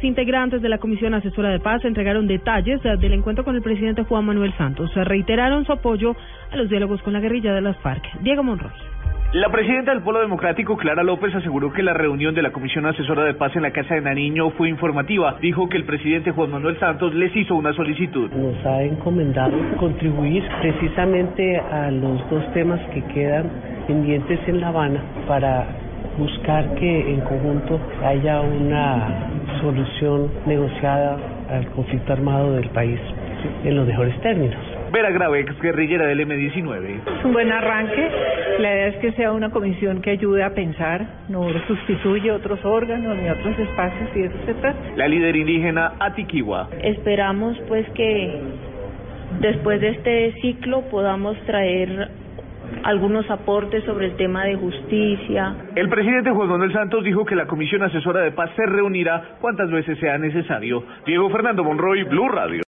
Integrantes de la Comisión Asesora de Paz entregaron detalles del encuentro con el presidente Juan Manuel Santos. Reiteraron su apoyo a los diálogos con la guerrilla de las FARC. Diego Monroy. La presidenta del Polo Democrático, Clara López, aseguró que la reunión de la Comisión Asesora de Paz en la Casa de Nariño fue informativa. Dijo que el presidente Juan Manuel Santos les hizo una solicitud. Nos ha encomendado contribuir precisamente a los dos temas que quedan pendientes en La Habana para buscar que en conjunto haya una solución negociada al conflicto armado del país en los mejores términos. Vera Grave, ex guerrillera del M-19. Es un buen arranque. La idea es que sea una comisión que ayude a pensar, no sustituye otros órganos ni otros espacios y eso se trata. La líder indígena Atiquiwa. Esperamos pues que después de este ciclo podamos traer algunos aportes sobre el tema de justicia. El presidente Juan Manuel Santos dijo que la Comisión Asesora de Paz se reunirá cuantas veces sea necesario. Diego Fernando Monroy, Blue Radio.